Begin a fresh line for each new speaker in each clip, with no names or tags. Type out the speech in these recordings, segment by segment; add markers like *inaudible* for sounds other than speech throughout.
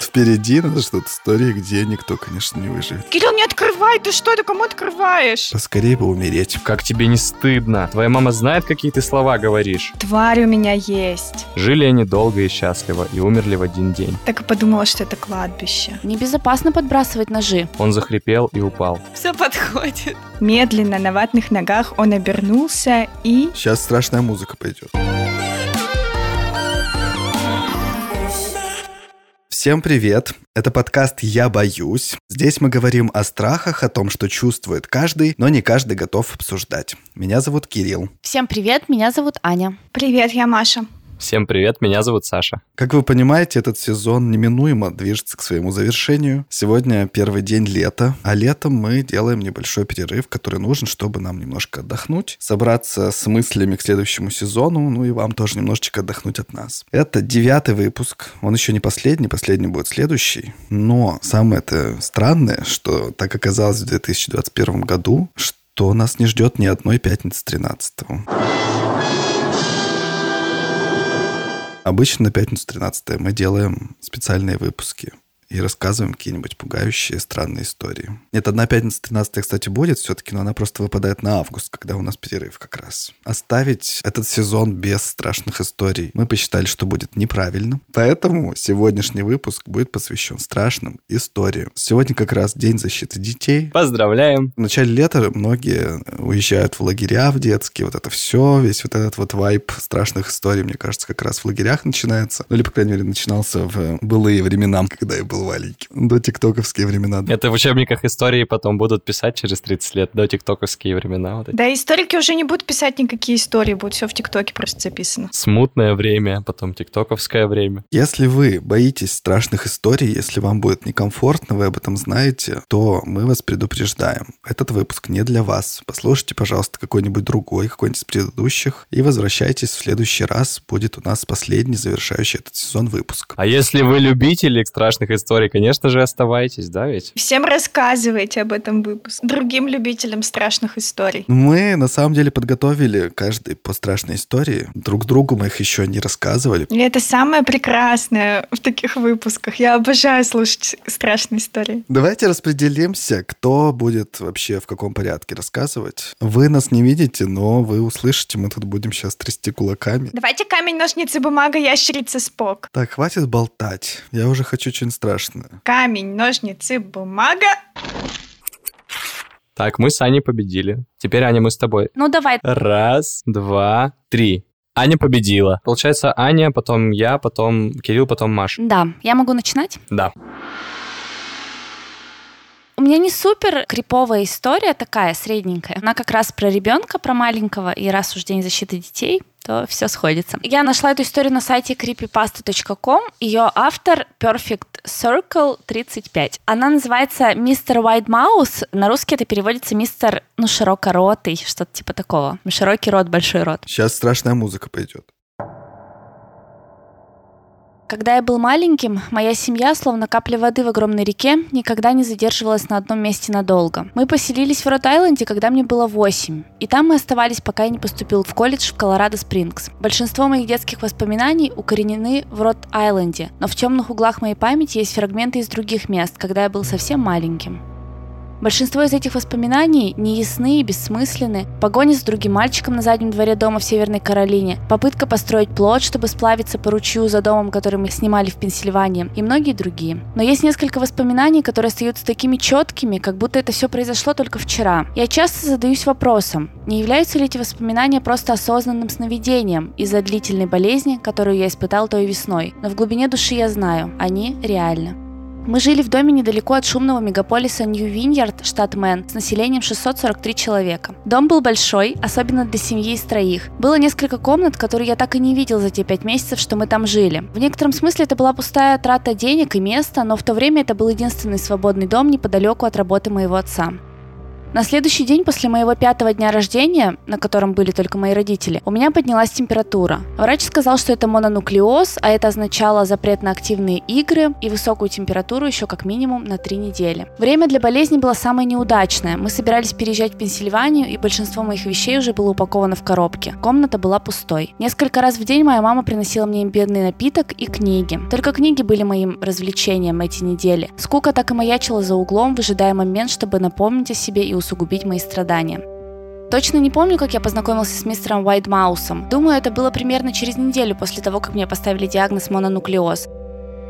Впереди нас ждут истории, где никто, конечно, не выживет.
Кирилл, не открывай, ты что, ты кому открываешь?
Поскорее бы умереть.
Как тебе не стыдно? Твоя мама знает, какие ты слова говоришь.
Тварь у меня есть.
Жили они долго и счастливо и умерли в один день.
Так и подумала, что это кладбище.
Небезопасно подбрасывать ножи.
Он захрипел и упал.
Все подходит. Медленно на ватных ногах он обернулся и...
Сейчас страшная музыка пойдет. Всем привет! Это подкаст «Я боюсь». Здесь мы говорим о страхах, о том, что чувствует каждый, но не каждый готов обсуждать. Меня зовут Кирилл.
Всем привет, меня зовут Аня.
Привет, я Маша.
Всем привет, меня зовут Саша.
Как вы понимаете, этот сезон неминуемо движется к своему завершению. Сегодня первый день лета, а летом мы делаем небольшой перерыв, который нужен, чтобы нам немножко отдохнуть, собраться с мыслями к следующему сезону, ну и вам тоже немножечко отдохнуть от нас. Это девятый выпуск, он еще не последний, последний будет следующий, но самое это странное, что так оказалось в 2021 году, что нас не ждет ни одной пятницы 13 -го. Обычно на пятницу 13 мы делаем специальные выпуски и рассказываем какие-нибудь пугающие, странные истории. Нет, одна пятница 13 кстати, будет все-таки, но она просто выпадает на август, когда у нас перерыв как раз. Оставить этот сезон без страшных историй мы посчитали, что будет неправильно. Поэтому сегодняшний выпуск будет посвящен страшным историям. Сегодня как раз День защиты детей.
Поздравляем!
В начале лета многие уезжают в лагеря в детские, вот это все, весь вот этот вот вайп страшных историй, мне кажется, как раз в лагерях начинается. Ну или, по крайней мере, начинался в былые времена, когда я был маленький. До тиктоковские времена.
Это в учебниках истории потом будут писать через 30 лет, до тиктоковские времена. Вот эти.
Да, историки уже не будут писать никакие истории, будет все в ТикТоке просто записано.
Смутное время, потом тиктоковское время.
Если вы боитесь страшных историй, если вам будет некомфортно, вы об этом знаете, то мы вас предупреждаем. Этот выпуск не для вас. Послушайте, пожалуйста, какой-нибудь другой, какой-нибудь из предыдущих, и возвращайтесь в следующий раз. Будет у нас последний, завершающий этот сезон выпуск.
А если вы любители страшных историй, конечно же, оставайтесь, да ведь?
Всем рассказывайте об этом выпуске. Другим любителям страшных историй.
Мы на самом деле подготовили каждый по страшной истории. Друг другу мы их еще не рассказывали.
И это самое прекрасное в таких выпусках. Я обожаю слушать страшные истории.
Давайте распределимся, кто будет вообще в каком порядке рассказывать. Вы нас не видите, но вы услышите, мы тут будем сейчас трясти кулаками.
Давайте камень, ножницы, бумага, ящерица, спок.
Так, хватит болтать. Я уже хочу что-нибудь страшное.
Камень, ножницы, бумага.
Так, мы с Аней победили. Теперь, Аня, мы с тобой.
Ну давай.
Раз, два, три. Аня победила. Получается, Аня, потом я, потом Кирилл, потом Маша.
Да, я могу начинать?
Да.
У меня не супер криповая история такая, средненькая. Она как раз про ребенка, про маленького, и раз уж день защиты детей, то все сходится. Я нашла эту историю на сайте creepypasta.com. Ее автор Perfect Circle 35. Она называется Мистер White Mouse. На русский это переводится мистер, ну, широкоротый, что-то типа такого. Широкий рот, большой рот.
Сейчас страшная музыка пойдет.
Когда я был маленьким, моя семья, словно капля воды в огромной реке, никогда не задерживалась на одном месте надолго. Мы поселились в Рот-Айленде, когда мне было 8. И там мы оставались, пока я не поступил в колледж в Колорадо-Спрингс. Большинство моих детских воспоминаний укоренены в Рот-Айленде, но в темных углах моей памяти есть фрагменты из других мест, когда я был совсем маленьким. Большинство из этих воспоминаний неясны и бессмысленны. Погоня с другим мальчиком на заднем дворе дома в Северной Каролине, попытка построить плод, чтобы сплавиться по ручью за домом, который мы снимали в Пенсильвании, и многие другие. Но есть несколько воспоминаний, которые остаются такими четкими, как будто это все произошло только вчера. Я часто задаюсь вопросом, не являются ли эти воспоминания просто осознанным сновидением из-за длительной болезни, которую я испытал той весной. Но в глубине души я знаю, они реальны. Мы жили в доме недалеко от шумного мегаполиса Нью-Виньярд, штат Мэн, с населением 643 человека. Дом был большой, особенно для семьи из троих. Было несколько комнат, которые я так и не видел за те пять месяцев, что мы там жили. В некотором смысле это была пустая трата денег и места, но в то время это был единственный свободный дом неподалеку от работы моего отца. На следующий день после моего пятого дня рождения, на котором были только мои родители, у меня поднялась температура. Врач сказал, что это мононуклеоз, а это означало запрет на активные игры и высокую температуру еще как минимум на три недели. Время для болезни было самое неудачное. Мы собирались переезжать в Пенсильванию, и большинство моих вещей уже было упаковано в коробки. Комната была пустой. Несколько раз в день моя мама приносила мне имбирный напиток и книги. Только книги были моим развлечением эти недели. Скука так и маячила за углом, выжидая момент, чтобы напомнить о себе и усугубить мои страдания. Точно не помню, как я познакомился с мистером Уайтмаусом. Думаю, это было примерно через неделю после того, как мне поставили диагноз мононуклеоз.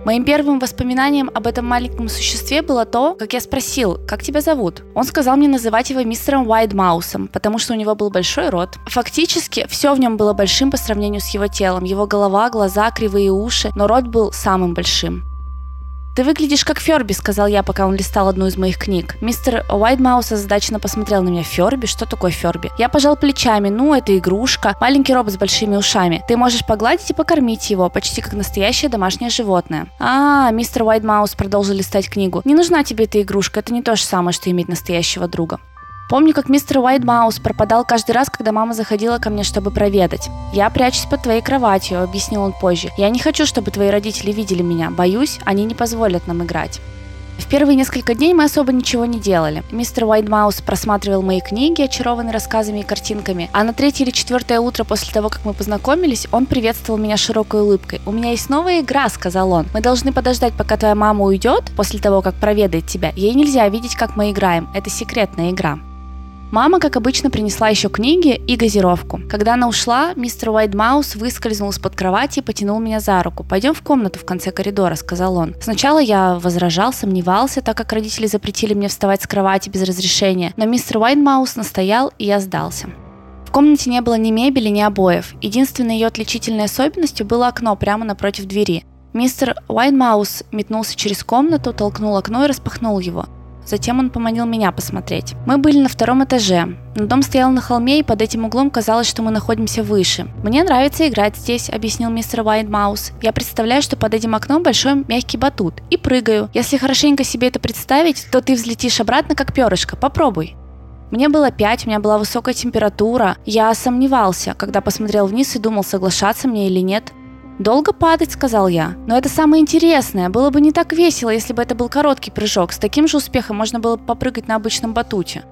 Моим первым воспоминанием об этом маленьком существе было то, как я спросил, как тебя зовут. Он сказал мне называть его мистером Уайтмаусом, потому что у него был большой рот. Фактически, все в нем было большим по сравнению с его телом. Его голова, глаза, кривые уши, но рот был самым большим. «Ты выглядишь как Ферби», — сказал я, пока он листал одну из моих книг. Мистер Уайтмаус озадаченно посмотрел на меня. «Ферби? Что такое Ферби?» Я пожал плечами. «Ну, это игрушка. Маленький робот с большими ушами. Ты можешь погладить и покормить его, почти как настоящее домашнее животное». «А, мистер Уайтмаус продолжил листать книгу. Не нужна тебе эта игрушка. Это не то же самое, что иметь настоящего друга». Помню, как мистер Уайтмаус пропадал каждый раз, когда мама заходила ко мне, чтобы проведать. «Я прячусь под твоей кроватью», — объяснил он позже. «Я не хочу, чтобы твои родители видели меня. Боюсь, они не позволят нам играть». В первые несколько дней мы особо ничего не делали. Мистер Уайтмаус просматривал мои книги, очарованные рассказами и картинками, а на третье или четвертое утро после того, как мы познакомились, он приветствовал меня широкой улыбкой. «У меня есть новая игра», — сказал он. «Мы должны подождать, пока твоя мама уйдет, после того, как проведает тебя. Ей нельзя видеть, как мы играем. Это секретная игра». Мама, как обычно, принесла еще книги и газировку. Когда она ушла, мистер Уайтмаус выскользнул из-под кровати и потянул меня за руку. «Пойдем в комнату в конце коридора», — сказал он. Сначала я возражал, сомневался, так как родители запретили мне вставать с кровати без разрешения, но мистер Уайтмаус настоял, и я сдался. В комнате не было ни мебели, ни обоев. Единственной ее отличительной особенностью было окно прямо напротив двери. Мистер Уайтмаус метнулся через комнату, толкнул окно и распахнул его. Затем он поманил меня посмотреть. Мы были на втором этаже. Но дом стоял на холме, и под этим углом казалось, что мы находимся выше. «Мне нравится играть здесь», — объяснил мистер Уайтмаус. «Я представляю, что под этим окном большой мягкий батут. И прыгаю. Если хорошенько себе это представить, то ты взлетишь обратно, как перышко. Попробуй». Мне было пять, у меня была высокая температура. Я сомневался, когда посмотрел вниз и думал, соглашаться мне или нет. «Долго падать», — сказал я. «Но это самое интересное. Было бы не так весело, если бы это был короткий прыжок. С таким же успехом можно было бы попрыгать на обычном батуте».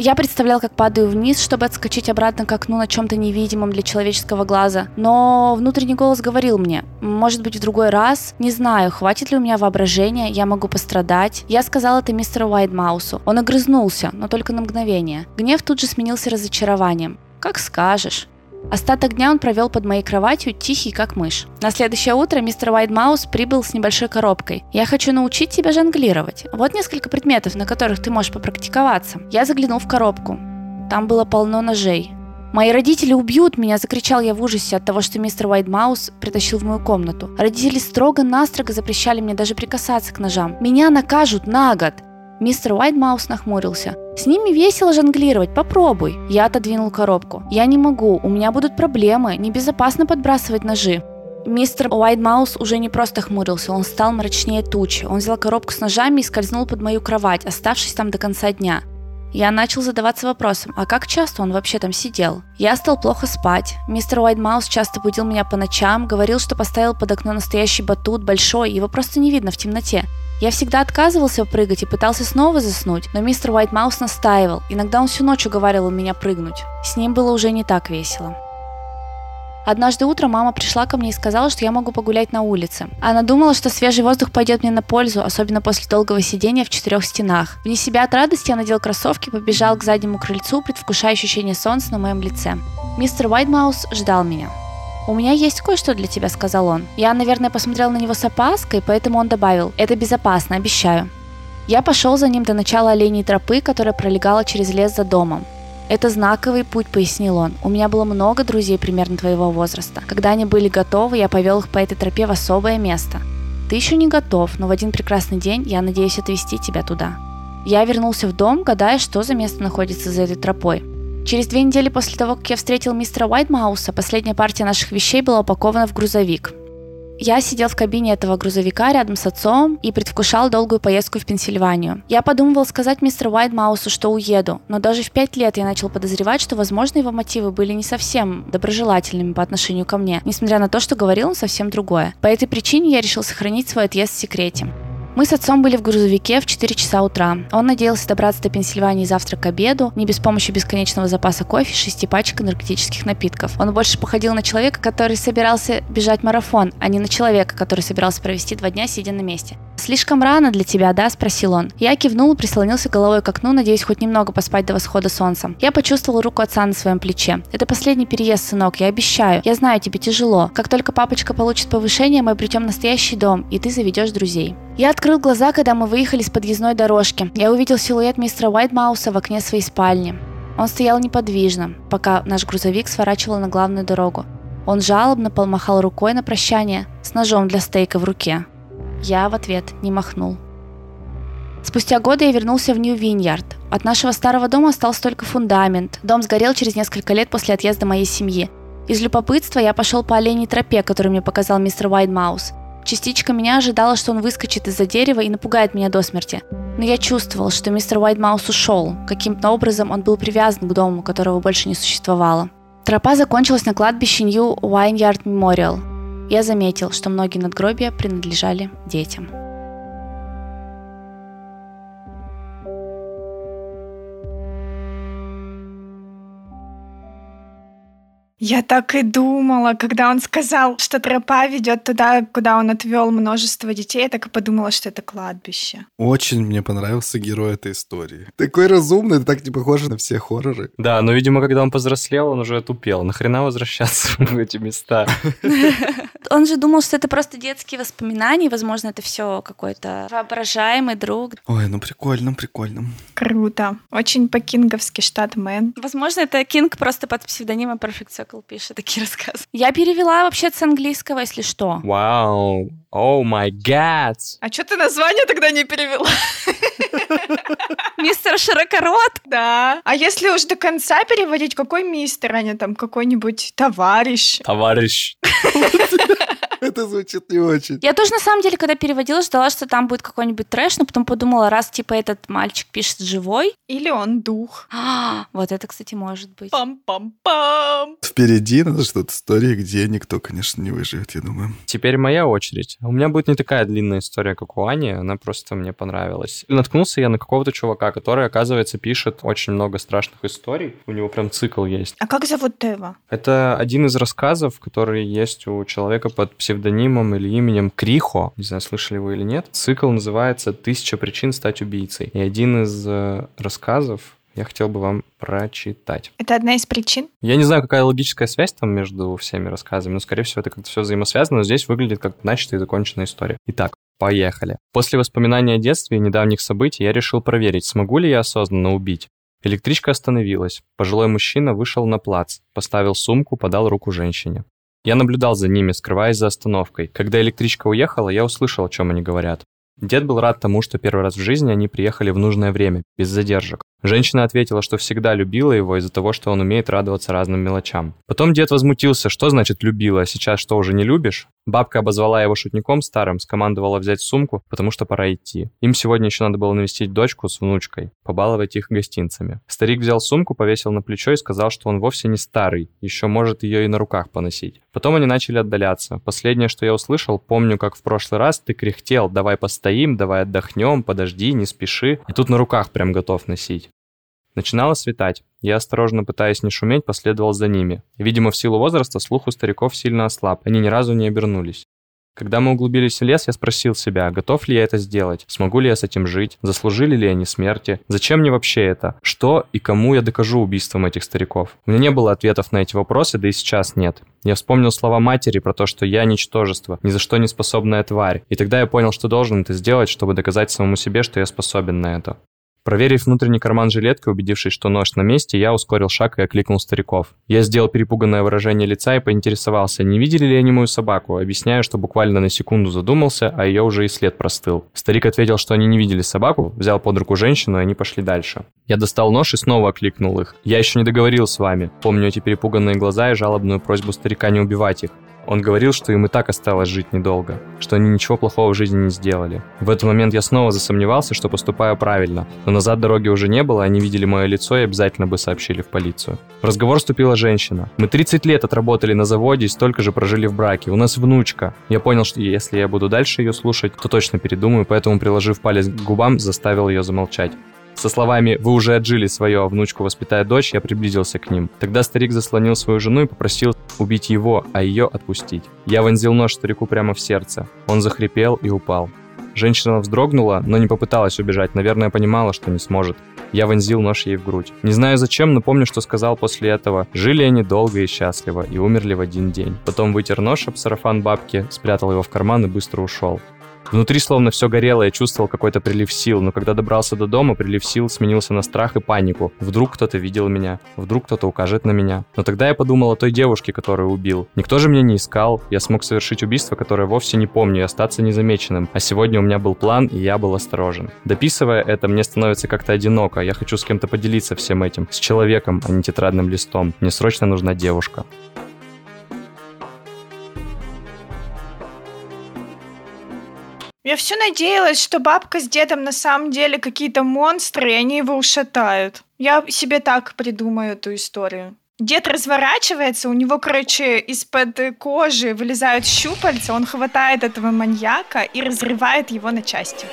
Я представлял, как падаю вниз, чтобы отскочить обратно к окну на чем-то невидимом для человеческого глаза. Но внутренний голос говорил мне, может быть, в другой раз? Не знаю, хватит ли у меня воображения, я могу пострадать. Я сказал это мистеру Уайтмаусу. Он огрызнулся, но только на мгновение. Гнев тут же сменился разочарованием. «Как скажешь». Остаток дня он провел под моей кроватью, тихий как мышь. На следующее утро мистер Уайтмаус прибыл с небольшой коробкой. «Я хочу научить тебя жонглировать. Вот несколько предметов, на которых ты можешь попрактиковаться». Я заглянул в коробку. Там было полно ножей. «Мои родители убьют меня!» – закричал я в ужасе от того, что мистер Уайтмаус притащил в мою комнату. Родители строго-настрого запрещали мне даже прикасаться к ножам. «Меня накажут на год!» Мистер Уайтмаус нахмурился. «С ними весело жонглировать, попробуй». Я отодвинул коробку. «Я не могу, у меня будут проблемы, небезопасно подбрасывать ножи». Мистер Уайтмаус уже не просто хмурился, он стал мрачнее тучи. Он взял коробку с ножами и скользнул под мою кровать, оставшись там до конца дня. Я начал задаваться вопросом, а как часто он вообще там сидел? Я стал плохо спать. Мистер Уайтмаус часто будил меня по ночам, говорил, что поставил под окно настоящий батут, большой, его просто не видно в темноте. Я всегда отказывался прыгать и пытался снова заснуть, но мистер Уайтмаус настаивал. Иногда он всю ночь уговаривал меня прыгнуть. С ним было уже не так весело. Однажды утром мама пришла ко мне и сказала, что я могу погулять на улице. Она думала, что свежий воздух пойдет мне на пользу, особенно после долгого сидения в четырех стенах. Вне себя от радости я надел кроссовки, побежал к заднему крыльцу, предвкушая ощущение солнца на моем лице. Мистер Уайтмаус ждал меня. «У меня есть кое-что для тебя», — сказал он. Я, наверное, посмотрел на него с опаской, поэтому он добавил, «Это безопасно, обещаю». Я пошел за ним до начала оленей тропы, которая пролегала через лес за домом. «Это знаковый путь», — пояснил он. «У меня было много друзей примерно твоего возраста. Когда они были готовы, я повел их по этой тропе в особое место. Ты еще не готов, но в один прекрасный день я надеюсь отвезти тебя туда». Я вернулся в дом, гадая, что за место находится за этой тропой. Через две недели после того, как я встретил мистера Уайтмауса, последняя партия наших вещей была упакована в грузовик. Я сидел в кабине этого грузовика рядом с отцом и предвкушал долгую поездку в Пенсильванию. Я подумывал сказать мистеру Уайтмаусу, что уеду, но даже в пять лет я начал подозревать, что, возможно, его мотивы были не совсем доброжелательными по отношению ко мне, несмотря на то, что говорил он совсем другое. По этой причине я решил сохранить свой отъезд в секрете. Мы с отцом были в грузовике в 4 часа утра. Он надеялся добраться до Пенсильвании завтра к обеду, не без помощи бесконечного запаса кофе и шести пачек наркотических напитков. Он больше походил на человека, который собирался бежать марафон, а не на человека, который собирался провести два дня, сидя на месте. «Слишком рано для тебя, да?» – спросил он. Я кивнул и прислонился головой к окну, надеясь хоть немного поспать до восхода солнца. Я почувствовал руку отца на своем плече. «Это последний переезд, сынок, я обещаю. Я знаю, тебе тяжело. Как только папочка получит повышение, мы обретем настоящий дом, и ты заведешь друзей». Я открыл глаза, когда мы выехали с подъездной дорожки. Я увидел силуэт мистера Уайтмауса в окне своей спальни. Он стоял неподвижно, пока наш грузовик сворачивал на главную дорогу. Он жалобно помахал рукой на прощание с ножом для стейка в руке. Я в ответ не махнул. Спустя годы я вернулся в Нью-Виньярд. От нашего старого дома остался только фундамент. Дом сгорел через несколько лет после отъезда моей семьи. Из любопытства я пошел по оленей тропе, которую мне показал мистер Уайтмаус. Частичка меня ожидала, что он выскочит из-за дерева и напугает меня до смерти. Но я чувствовал, что мистер Уайтмаус ушел. Каким-то образом он был привязан к дому, которого больше не существовало. Тропа закончилась на кладбище Нью Уайньярд Мемориал. Я заметил, что многие надгробия принадлежали детям.
Я так и думала, когда он сказал, что тропа ведет туда, куда он отвел множество детей, я так и подумала, что это кладбище.
Очень мне понравился герой этой истории. Такой разумный, так не похож на все хорроры.
Да, но, видимо, когда он повзрослел, он уже тупел. Нахрена возвращаться *laughs* в эти места? *laughs*
Он же думал, что это просто детские воспоминания, возможно, это все какой-то воображаемый друг.
Ой, ну прикольно, прикольно.
Круто. Очень по-кинговски штат Мэн.
Возможно, это Кинг просто под псевдонимом Perfect Circle пишет такие *laughs* рассказы. Я перевела вообще с английского, если что.
Вау. О май гад.
А что ты название тогда не перевела? *laughs*
Мистер Широкорот?
Да. А если уж до конца переводить, какой мистер, а не там какой-нибудь товарищ?
Товарищ. *laughs* *laughs*
Это звучит не очень.
Я тоже, на самом деле, когда переводила, ждала, что там будет какой-нибудь трэш, но потом подумала, раз, типа, этот мальчик пишет живой,
Или он дух?
а, *gasps* вот это, кстати, может быть.
Пам-пам-пам.
Впереди надо что-то истории, где никто, конечно, не выживет, я думаю.
Теперь моя очередь. У меня будет не такая длинная история, как у Ани, она просто мне понравилась. Наткнулся я на какого-то чувака, который, оказывается, пишет очень много страшных историй. У него прям цикл есть.
А как зовут Тева?
Это один из рассказов, который есть у человека под псевдонимом или именем Крихо. Не знаю, слышали вы или нет. Цикл называется «Тысяча причин стать убийцей». И один из э, рассказов я хотел бы вам прочитать.
Это одна из причин?
Я не знаю, какая логическая связь там между всеми рассказами, но, скорее всего, это как-то все взаимосвязано, но здесь выглядит как начатая и законченная история. Итак, поехали. После воспоминаний о детстве и недавних событий я решил проверить, смогу ли я осознанно убить. Электричка остановилась. Пожилой мужчина вышел на плац, поставил сумку, подал руку женщине. Я наблюдал за ними, скрываясь за остановкой. Когда электричка уехала, я услышал, о чем они говорят. Дед был рад тому, что первый раз в жизни они приехали в нужное время, без задержек. Женщина ответила, что всегда любила его из-за того, что он умеет радоваться разным мелочам. Потом дед возмутился, что значит любила, а сейчас что, уже не любишь? Бабка обозвала его шутником старым, скомандовала взять сумку, потому что пора идти. Им сегодня еще надо было навестить дочку с внучкой, побаловать их гостинцами. Старик взял сумку, повесил на плечо и сказал, что он вовсе не старый, еще может ее и на руках поносить. Потом они начали отдаляться. Последнее, что я услышал, помню, как в прошлый раз ты кряхтел, давай постоим, давай отдохнем, подожди, не спеши. И тут на руках прям готов носить. Начинало светать. Я, осторожно пытаясь не шуметь, последовал за ними. Видимо, в силу возраста слух у стариков сильно ослаб, они ни разу не обернулись. Когда мы углубились в лес, я спросил себя, готов ли я это сделать, смогу ли я с этим жить, заслужили ли они смерти, зачем мне вообще это, что и кому я докажу убийством этих стариков. У меня не было ответов на эти вопросы, да и сейчас нет. Я вспомнил слова матери про то, что я ничтожество, ни за что не способная тварь, и тогда я понял, что должен это сделать, чтобы доказать самому себе, что я способен на это. Проверив внутренний карман жилетки, убедившись, что нож на месте, я ускорил шаг и окликнул стариков. Я сделал перепуганное выражение лица и поинтересовался, не видели ли они мою собаку, объясняя, что буквально на секунду задумался, а ее уже и след простыл. Старик ответил, что они не видели собаку, взял под руку женщину, и они пошли дальше. Я достал нож и снова окликнул их. Я еще не договорил с вами. Помню эти перепуганные глаза и жалобную просьбу старика не убивать их. Он говорил, что им и так осталось жить недолго, что они ничего плохого в жизни не сделали. В этот момент я снова засомневался, что поступаю правильно, но назад дороги уже не было, они видели мое лицо и обязательно бы сообщили в полицию. В разговор вступила женщина. Мы 30 лет отработали на заводе и столько же прожили в браке. У нас внучка. Я понял, что если я буду дальше ее слушать, то точно передумаю, поэтому, приложив палец к губам, заставил ее замолчать. Со словами «Вы уже отжили свое, а внучку воспитает дочь», я приблизился к ним. Тогда старик заслонил свою жену и попросил убить его, а ее отпустить. Я вонзил нож старику прямо в сердце. Он захрипел и упал. Женщина вздрогнула, но не попыталась убежать, наверное, понимала, что не сможет. Я вонзил нож ей в грудь. Не знаю зачем, но помню, что сказал после этого. Жили они долго и счастливо, и умерли в один день. Потом вытер нож об сарафан бабки, спрятал его в карман и быстро ушел. Внутри словно все горело, я чувствовал какой-то прилив сил, но когда добрался до дома, прилив сил сменился на страх и панику. Вдруг кто-то видел меня, вдруг кто-то укажет на меня. Но тогда я подумал о той девушке, которую убил. Никто же меня не искал, я смог совершить убийство, которое вовсе не помню, и остаться незамеченным. А сегодня у меня был план, и я был осторожен. Дописывая это, мне становится как-то одиноко, я хочу с кем-то поделиться всем этим, с человеком, а не тетрадным листом. Мне срочно нужна девушка.
Я все надеялась, что бабка с дедом на самом деле какие-то монстры, и они его ушатают. Я себе так придумаю эту историю. Дед разворачивается, у него, короче, из-под кожи вылезают щупальца, он хватает этого маньяка и разрывает его на части.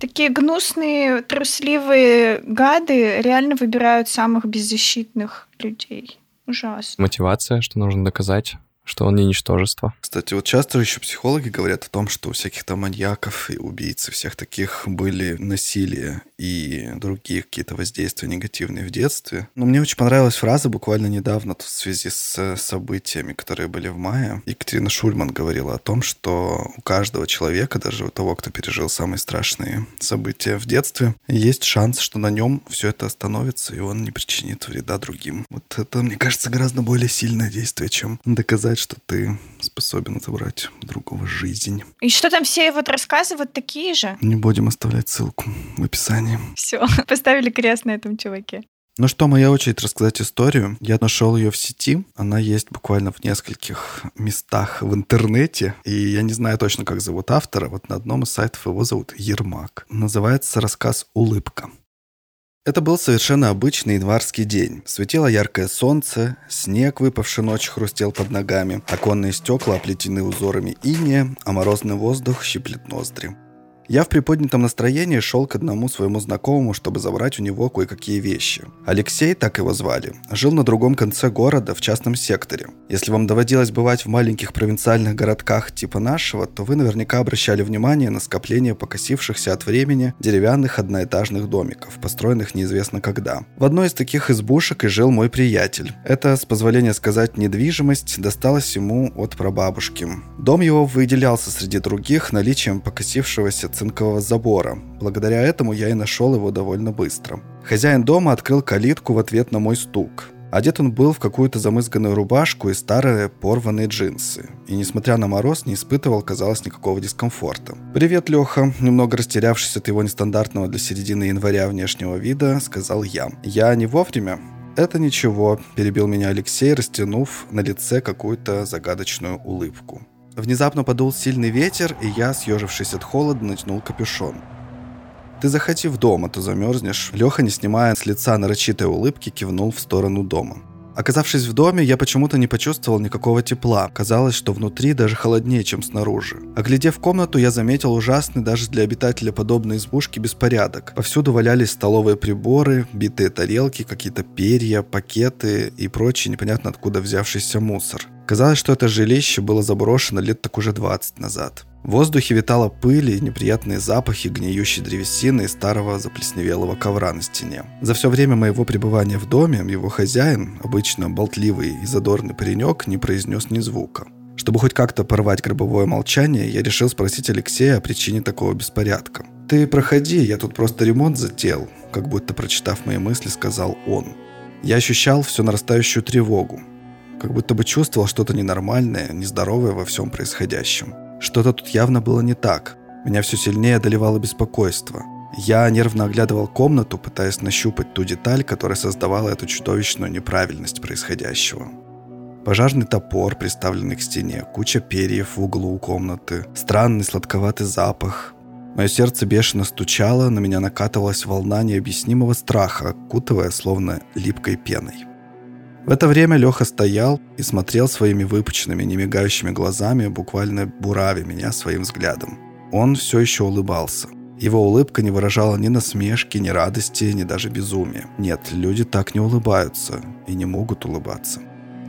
Такие гнусные, трусливые гады реально выбирают самых беззащитных людей. Ужасно.
Мотивация, что нужно доказать что он не ничтожество.
Кстати, вот часто еще психологи говорят о том, что у всяких там маньяков и убийц, всех таких были насилие и другие какие-то воздействия негативные в детстве. Но мне очень понравилась фраза буквально недавно в связи с событиями, которые были в мае. Екатерина Шульман говорила о том, что у каждого человека, даже у того, кто пережил самые страшные события в детстве, есть шанс, что на нем все это остановится, и он не причинит вреда другим. Вот это, мне кажется, гораздо более сильное действие, чем доказать сказать, что ты способен забрать другого жизнь.
И что там все вот рассказы вот такие же?
Не будем оставлять ссылку в описании.
Все, *laughs* поставили крест на этом чуваке.
Ну что, моя очередь рассказать историю. Я нашел ее в сети. Она есть буквально в нескольких местах в интернете. И я не знаю точно, как зовут автора. Вот на одном из сайтов его зовут Ермак. Называется рассказ «Улыбка». Это был совершенно обычный январский день. Светило яркое солнце, снег, выпавший ночью, хрустел под ногами, оконные стекла оплетены узорами иния, а морозный воздух щиплет ноздри. Я в приподнятом настроении шел к одному своему знакомому, чтобы забрать у него кое-какие вещи. Алексей, так его звали, жил на другом конце города, в частном секторе. Если вам доводилось бывать в маленьких провинциальных городках типа нашего, то вы наверняка обращали внимание на скопление покосившихся от времени деревянных одноэтажных домиков, построенных неизвестно когда. В одной из таких избушек и жил мой приятель. Это, с позволения сказать, недвижимость досталась ему от прабабушки. Дом его выделялся среди других наличием покосившегося цинкового забора. Благодаря этому я и нашел его довольно быстро. Хозяин дома открыл калитку в ответ на мой стук. Одет он был в какую-то замызганную рубашку и старые порванные джинсы. И, несмотря на мороз, не испытывал, казалось, никакого дискомфорта. «Привет, Леха!» Немного растерявшись от его нестандартного для середины января внешнего вида, сказал я. «Я не вовремя?» «Это ничего», – перебил меня Алексей, растянув на лице какую-то загадочную улыбку. Внезапно подул сильный ветер, и я, съежившись от холода, натянул капюшон. «Ты заходи в дом, а то замерзнешь». Леха, не снимая с лица нарочитой улыбки, кивнул в сторону дома. Оказавшись в доме, я почему-то не почувствовал никакого тепла. Казалось, что внутри даже холоднее, чем снаружи. Оглядев комнату, я заметил ужасный даже для обитателя подобной избушки беспорядок. Повсюду валялись столовые приборы, битые тарелки, какие-то перья, пакеты и прочий непонятно откуда взявшийся мусор. Казалось, что это жилище было заброшено лет так уже 20 назад. В воздухе витала пыль и неприятные запахи гниющей древесины и старого заплесневелого ковра на стене. За все время моего пребывания в доме его хозяин, обычно болтливый и задорный паренек, не произнес ни звука. Чтобы хоть как-то порвать гробовое молчание, я решил спросить Алексея о причине такого беспорядка. «Ты проходи, я тут просто ремонт затеял», как будто прочитав мои мысли, сказал он. Я ощущал всю нарастающую тревогу как будто бы чувствовал что-то ненормальное, нездоровое во всем происходящем. Что-то тут явно было не так. Меня все сильнее одолевало беспокойство. Я нервно оглядывал комнату, пытаясь нащупать ту деталь, которая создавала эту чудовищную неправильность происходящего. Пожарный топор, приставленный к стене, куча перьев в углу комнаты, странный сладковатый запах. Мое сердце бешено стучало, на меня накатывалась волна необъяснимого страха, окутывая словно липкой пеной. В это время Леха стоял и смотрел своими выпученными, немигающими глазами, буквально буравя меня своим взглядом. Он все еще улыбался. Его улыбка не выражала ни насмешки, ни радости, ни даже безумия. Нет, люди так не улыбаются и не могут улыбаться.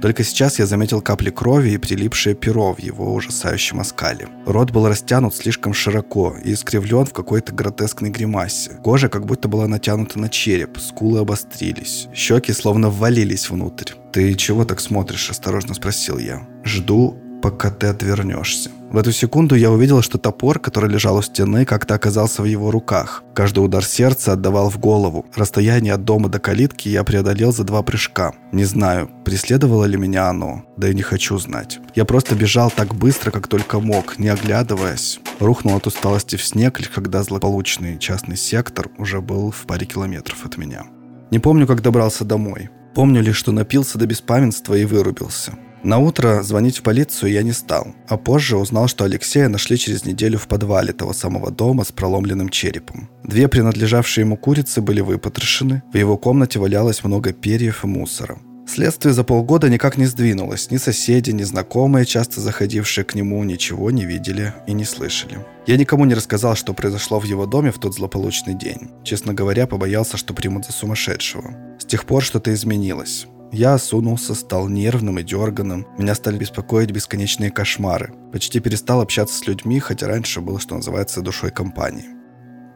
Только сейчас я заметил капли крови и прилипшее перо в его ужасающем оскале. Рот был растянут слишком широко и искривлен в какой-то гротескной гримасе. Кожа как будто была натянута на череп, скулы обострились, щеки словно ввалились внутрь. «Ты чего так смотришь?» – осторожно спросил я. «Жду, пока ты отвернешься». В эту секунду я увидел, что топор, который лежал у стены, как-то оказался в его руках. Каждый удар сердца отдавал в голову. Расстояние от дома до калитки я преодолел за два прыжка. Не знаю, преследовало ли меня оно, да и не хочу знать. Я просто бежал так быстро, как только мог, не оглядываясь. Рухнул от усталости в снег, лишь когда злополучный частный сектор уже был в паре километров от меня. Не помню, как добрался домой. Помню лишь, что напился до беспамятства и вырубился. На утро звонить в полицию я не стал, а позже узнал, что Алексея нашли через неделю в подвале того самого дома с проломленным черепом. Две принадлежавшие ему курицы были выпотрошены, в его комнате валялось много перьев и мусора. Следствие за полгода никак не сдвинулось. Ни соседи, ни знакомые, часто заходившие к нему, ничего не видели и не слышали. Я никому не рассказал, что произошло в его доме в тот злополучный день. Честно говоря, побоялся, что примут за сумасшедшего. С тех пор что-то изменилось. Я осунулся, стал нервным и дерганым. Меня стали беспокоить бесконечные кошмары. Почти перестал общаться с людьми, хотя раньше был, что называется, душой компании.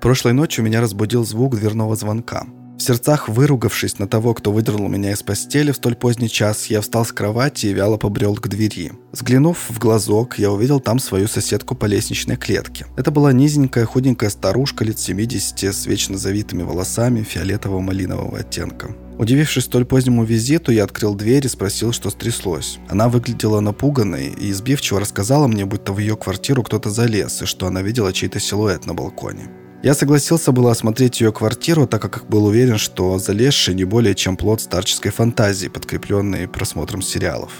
Прошлой ночью меня разбудил звук дверного звонка. В сердцах выругавшись на того, кто выдернул меня из постели в столь поздний час, я встал с кровати и вяло побрел к двери. Взглянув в глазок, я увидел там свою соседку по лестничной клетке. Это была низенькая, худенькая старушка лет 70 с вечно завитыми волосами фиолетово-малинового оттенка. Удивившись столь позднему визиту, я открыл дверь и спросил, что стряслось. Она выглядела напуганной и избивчиво рассказала мне, будто в ее квартиру кто-то залез, и что она видела чей-то силуэт на балконе. Я согласился было осмотреть ее квартиру, так как был уверен, что залезший не более чем плод старческой фантазии, подкрепленной просмотром сериалов.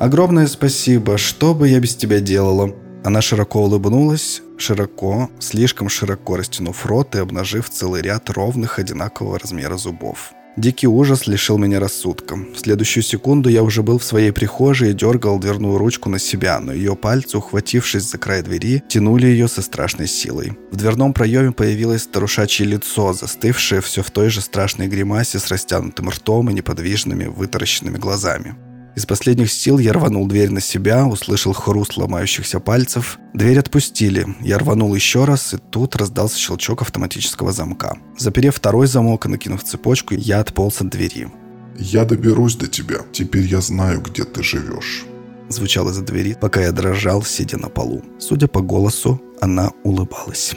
«Огромное спасибо, что бы я без тебя делала?» Она широко улыбнулась, широко, слишком широко растянув рот и обнажив целый ряд ровных одинакового размера зубов. Дикий ужас лишил меня рассудка. В следующую секунду я уже был в своей прихожей и дергал дверную ручку на себя, но ее пальцы, ухватившись за край двери, тянули ее со страшной силой. В дверном проеме появилось старушачье лицо, застывшее все в той же страшной гримасе с растянутым ртом и неподвижными, вытаращенными глазами. Из последних сил я рванул дверь на себя, услышал хруст ломающихся пальцев. Дверь отпустили. Я рванул еще раз, и тут раздался щелчок автоматического замка. Заперев второй замок и накинув цепочку, я отполз от двери.
«Я доберусь до тебя. Теперь я знаю, где ты живешь».
Звучало из-за двери, пока я дрожал, сидя на полу. Судя по голосу, она улыбалась.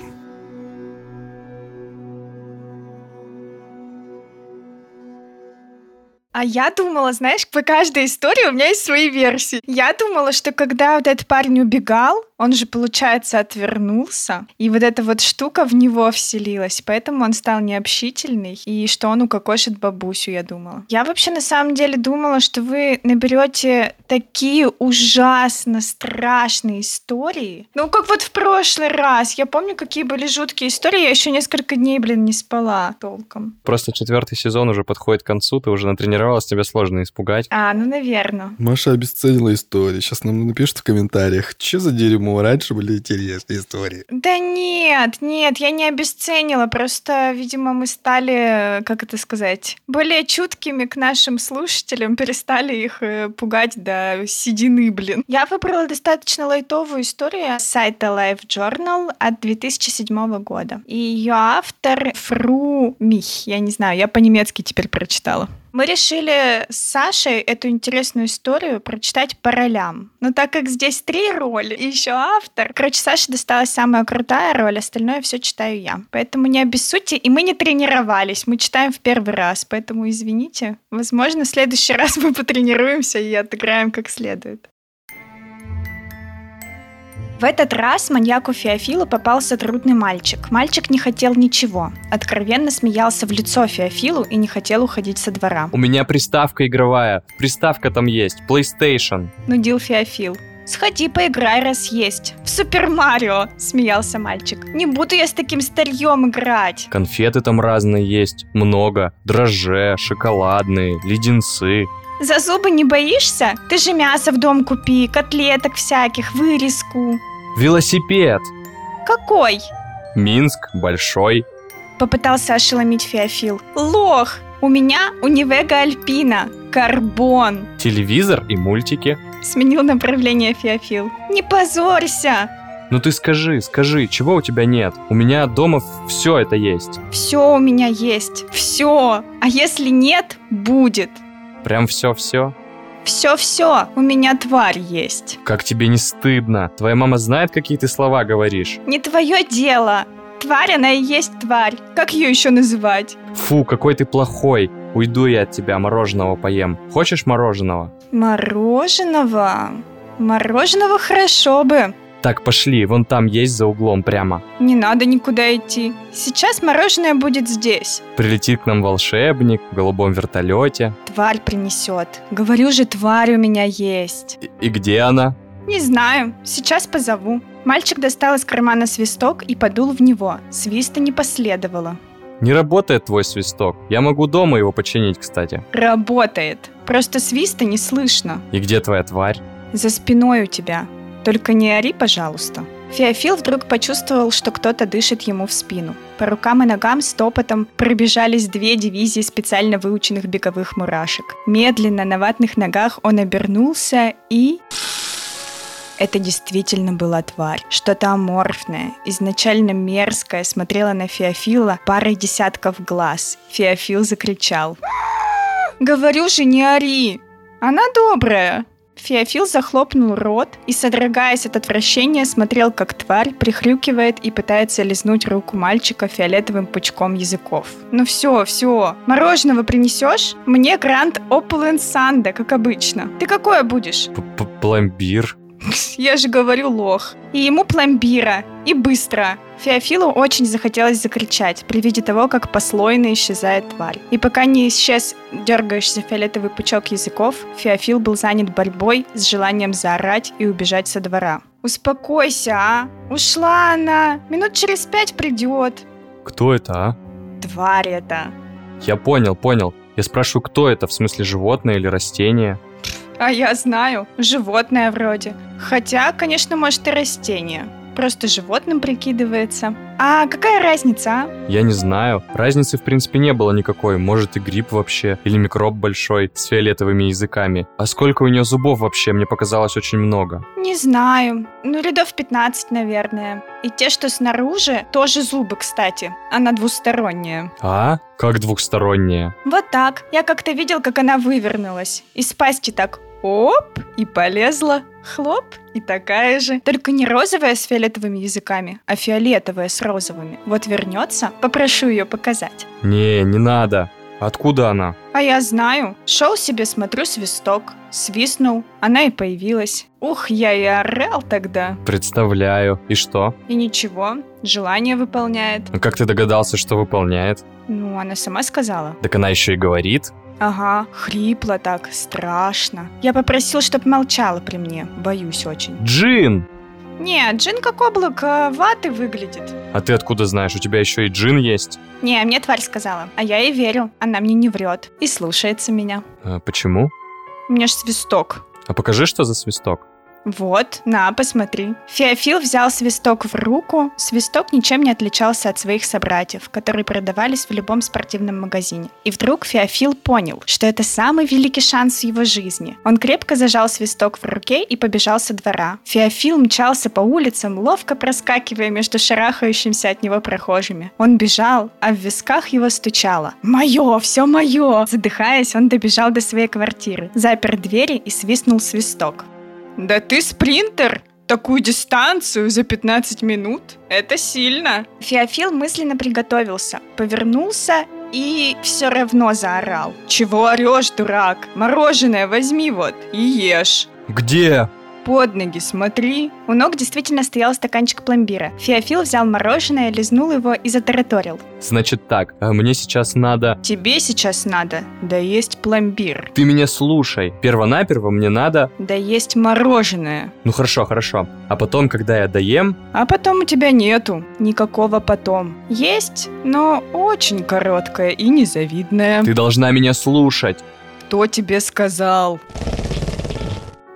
А я думала, знаешь, по каждой истории у меня есть свои версии. Я думала, что когда вот этот парень убегал, он же, получается, отвернулся, и вот эта вот штука в него вселилась, поэтому он стал необщительный, и что он укокошит бабусю, я думала. Я вообще на самом деле думала, что вы наберете такие ужасно страшные истории. Ну, как вот в прошлый раз. Я помню, какие были жуткие истории, я еще несколько дней, блин, не спала толком.
Просто четвертый сезон уже подходит к концу, ты уже натренировалась, тебя сложно испугать.
А, ну, наверное.
Маша обесценила историю. Сейчас нам напишут в комментариях, что за дерьмо Почему раньше были интересные истории?
Да нет, нет, я не обесценила. Просто, видимо, мы стали, как это сказать, более чуткими к нашим слушателям, перестали их э, пугать до седины, блин. Я выбрала достаточно лайтовую историю с сайта Life Journal от 2007 года. И ее автор Фру Мих. Я не знаю, я по-немецки теперь прочитала. Мы решили с Сашей эту интересную историю прочитать по ролям. Но так как здесь три роли и еще автор, короче, Саше досталась самая крутая роль, остальное все читаю я. Поэтому не обессудьте, и мы не тренировались, мы читаем в первый раз, поэтому извините. Возможно, в следующий *laughs* раз мы потренируемся и отыграем как следует. В этот раз маньяку Феофилу попался трудный мальчик. Мальчик не хотел ничего. Откровенно смеялся в лицо Феофилу и не хотел уходить со двора.
У меня приставка игровая. Приставка там есть. PlayStation.
Нудил Феофил. «Сходи, поиграй, раз есть. В Супер Марио!» — смеялся мальчик. «Не буду я с таким старьем играть!»
Конфеты там разные есть. Много. Дрожже, шоколадные, леденцы.
«За зубы не боишься? Ты же мясо в дом купи, котлеток всяких, вырезку!»
Велосипед.
«Какой?»
Минск большой.
Попытался ошеломить Феофил. «Лох! У меня Унивега Альпина. Карбон!»
Телевизор и мультики.
Сменил направление Феофил. «Не позорься!»
Ну ты скажи, скажи, чего у тебя нет? У меня дома все это есть.
Все у меня есть. Все. А если нет, будет.
Прям все-все.
Все-все. У меня тварь есть.
Как тебе не стыдно? Твоя мама знает, какие ты слова говоришь?
Не твое дело. Тварь, она и есть тварь. Как ее еще называть?
Фу, какой ты плохой. Уйду я от тебя, мороженого поем. Хочешь мороженого?
Мороженого? Мороженого хорошо бы.
Так, пошли, вон там есть за углом прямо.
Не надо никуда идти. Сейчас мороженое будет здесь.
Прилетит к нам волшебник в голубом вертолете.
Тварь принесет. Говорю же, тварь у меня есть.
И, и где она?
Не знаю. Сейчас позову. Мальчик достал из кармана свисток и подул в него. Свиста не последовало.
Не работает твой свисток. Я могу дома его починить, кстати.
Работает. Просто свиста не слышно.
И где твоя тварь?
За спиной у тебя. Только не ори, пожалуйста. Феофил вдруг почувствовал, что кто-то дышит ему в спину. По рукам и ногам с топотом пробежались две дивизии специально выученных беговых мурашек. Медленно на ватных ногах он обернулся и... Это действительно была тварь. Что-то аморфное, изначально мерзкое, смотрела на Феофила парой десятков глаз. Феофил закричал. «Говорю же, не ори! Она добрая!» Феофил захлопнул рот и, содрогаясь от отвращения, смотрел, как тварь прихрюкивает и пытается лизнуть руку мальчика фиолетовым пучком языков. «Ну все, все, мороженого принесешь? Мне грант Opulent Санда, как обычно. Ты какое будешь?»
П- Пломбир. *laughs*
Я же говорю лох. И ему пломбира. И быстро. Феофилу очень захотелось закричать при виде того, как послойно исчезает тварь. И пока не исчез дергающийся фиолетовый пучок языков, Феофил был занят борьбой с желанием заорать и убежать со двора. «Успокойся, а! Ушла она! Минут через пять придет!»
Кто это, а?
«Тварь это!»
Я понял, понял. Я спрашиваю, кто это, в смысле животное или растение?
А я знаю, животное вроде. Хотя, конечно, может и растение. Просто животным прикидывается. А какая разница, а?
Я не знаю. Разницы, в принципе, не было никакой. Может, и гриб вообще. Или микроб большой с фиолетовыми языками. А сколько у нее зубов вообще? Мне показалось очень много.
Не знаю. Ну, рядов 15, наверное. И те, что снаружи, тоже зубы, кстати. Она двусторонняя.
А? Как двухсторонняя?
Вот так. Я как-то видел, как она вывернулась. Из пасти так оп, и полезла. Хлоп, и такая же. Только не розовая с фиолетовыми языками, а фиолетовая с розовыми. Вот вернется, попрошу ее показать.
Не, не надо. Откуда она?
А я знаю. Шел себе, смотрю, свисток. Свистнул, она и появилась. Ух, я и орал тогда.
Представляю. И что?
И ничего, желание выполняет.
Ну как ты догадался, что выполняет?
Ну, она сама сказала.
Так она еще и говорит.
Ага, хрипло так, страшно. Я попросил, чтоб молчала при мне, боюсь очень.
Джин!
Не, джин как облако ваты выглядит.
А ты откуда знаешь? У тебя еще и джин есть?
Не, мне тварь сказала. А я ей верю. Она мне не врет. И слушается меня.
А почему?
У меня ж свисток.
А покажи, что за свисток.
Вот, на, посмотри. Феофил взял свисток в руку. Свисток ничем не отличался от своих собратьев, которые продавались в любом спортивном магазине. И вдруг Феофил понял, что это самый великий шанс в его жизни. Он крепко зажал свисток в руке и побежал со двора. Феофил мчался по улицам, ловко проскакивая между шарахающимся от него прохожими. Он бежал, а в висках его стучало. «Мое, все мое!» Задыхаясь, он добежал до своей квартиры, запер двери и свистнул свисток. Да ты спринтер! Такую дистанцию за 15 минут? Это сильно. Феофил мысленно приготовился, повернулся и все равно заорал. Чего орешь, дурак? Мороженое возьми вот и ешь.
Где?
Под ноги смотри. У ног действительно стоял стаканчик пломбира. Феофил взял мороженое, лизнул его и затараторил.
Значит так, а мне сейчас надо...
Тебе сейчас надо да есть пломбир.
Ты меня слушай. Первонаперво мне надо...
Да есть мороженое.
Ну хорошо, хорошо. А потом, когда я доем...
А потом у тебя нету никакого потом. Есть, но очень короткое и незавидное.
Ты должна меня слушать.
Кто тебе сказал?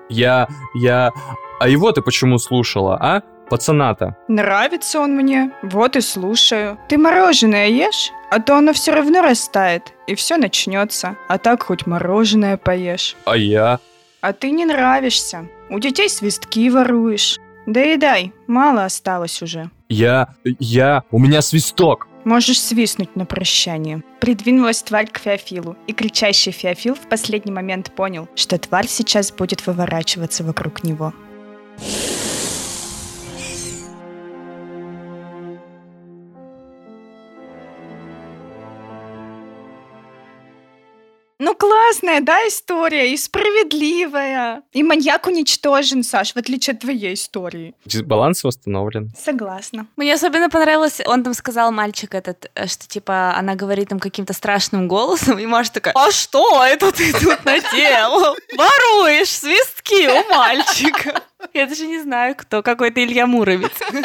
Я... я... А его ты почему слушала, а? Пацана-то.
Нравится он мне, вот и слушаю. Ты мороженое ешь, а то оно все равно растает, и все начнется. А так хоть мороженое поешь.
А я?
А ты не нравишься. У детей свистки воруешь. Доедай, мало осталось уже.
Я... я... У меня свисток.
Можешь свистнуть на прощание. Придвинулась тварь к Феофилу, и кричащий Феофил в последний момент понял, что тварь сейчас будет выворачиваться вокруг него. Ну, классная, да, история, и справедливая. И маньяк уничтожен, Саш, в отличие от твоей истории.
Дисбаланс восстановлен.
Согласна.
Мне особенно понравилось, он там сказал, мальчик этот, э, что типа она говорит там каким-то страшным голосом, и Маша такая, а что это ты тут наделал? Воруешь свистки у мальчика. Я даже не знаю, кто. Какой-то Илья Муромец. *laughs*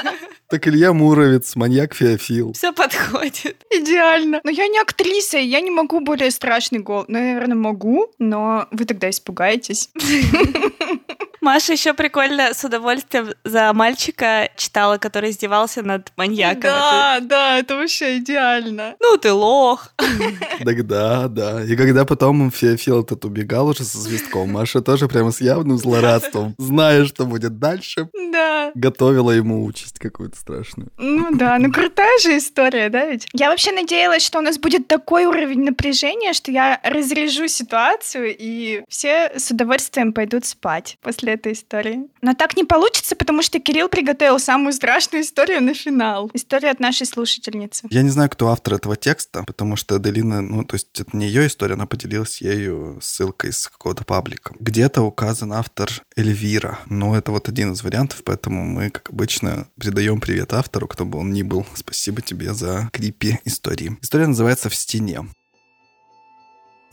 Так Илья Муромец, маньяк Феофил.
Все подходит.
Идеально. Но я не актриса, я не могу более страшный голос. Наверное, могу, но вы тогда испугаетесь. *laughs*
Маша еще прикольно с удовольствием за мальчика читала, который издевался над маньяком.
Да, да, это вообще идеально.
Ну ты лох. *laughs*
Так да, да. И когда потом Феофил этот убегал уже со свистком, Маша тоже прямо с явным злорадством, *laughs* зная, что будет дальше,
Да.
готовила ему участь какую-то страшную.
Ну да, ну крутая же история, да ведь? Я вообще надеялась, что у нас будет такой уровень напряжения, что я разряжу ситуацию, и все с удовольствием пойдут спать после этой истории. Но так не получится, потому что Кирилл приготовил самую страшную историю на финал. История от нашей слушательницы.
Я не знаю, кто автор этого текста, потому что Аделина, ну, то есть это не ее история, она поделилась ею ссылкой с какого-то паблика. Где-то указан автор Эльвира, но это вот один из вариантов, поэтому мы, как обычно, передаем привет автору, кто бы он ни был. Спасибо тебе за крипи истории. История называется «В стене».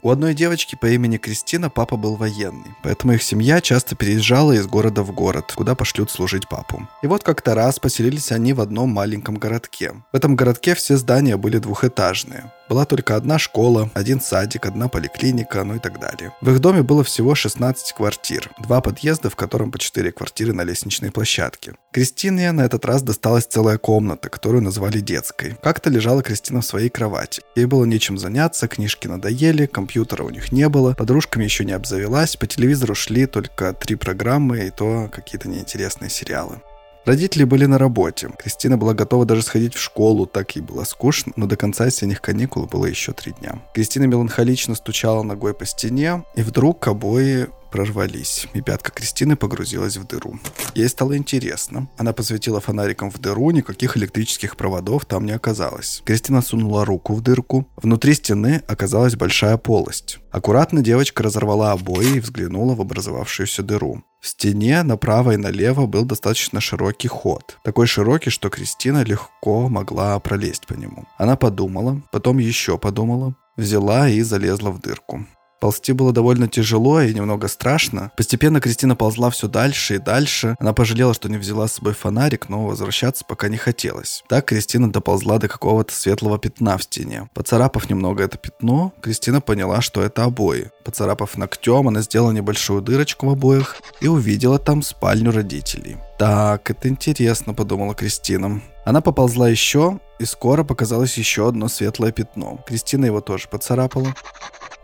У одной девочки по имени Кристина папа был военный, поэтому их семья часто переезжала из города в город, куда пошлют служить папу. И вот как-то раз поселились они в одном маленьком городке. В этом городке все здания были двухэтажные. Была только одна школа, один садик, одна поликлиника, ну и так далее. В их доме было всего 16 квартир, два подъезда, в котором по 4 квартиры на лестничной площадке. Кристине на этот раз досталась целая комната, которую назвали детской. Как-то лежала Кристина в своей кровати. Ей было нечем заняться, книжки надоели, компьютера у них не было, подружками еще не обзавелась, по телевизору шли только три программы и то какие-то неинтересные сериалы. Родители были на работе. Кристина была готова даже сходить в школу, так ей было скучно, но до конца осенних каникул было еще три дня. Кристина меланхолично стучала ногой по стене, и вдруг обои прорвались, и пятка Кристины погрузилась в дыру. Ей стало интересно. Она посветила фонариком в дыру, никаких электрических проводов там не оказалось. Кристина сунула руку в дырку. Внутри стены оказалась большая полость. Аккуратно девочка разорвала обои и взглянула в образовавшуюся дыру. В стене направо и налево был достаточно широкий ход. Такой широкий, что Кристина легко могла пролезть по нему. Она подумала, потом еще подумала, взяла и залезла в дырку. Ползти было довольно тяжело и немного страшно. Постепенно Кристина ползла все дальше и дальше. Она пожалела, что не взяла с собой фонарик, но возвращаться пока не хотелось. Так Кристина доползла до какого-то светлого пятна в стене. Поцарапав немного это пятно, Кристина поняла, что это обои. Поцарапав ногтем, она сделала небольшую дырочку в обоях и увидела там спальню родителей. Так, это интересно, подумала Кристина. Она поползла еще, и скоро показалось еще одно светлое пятно. Кристина его тоже поцарапала.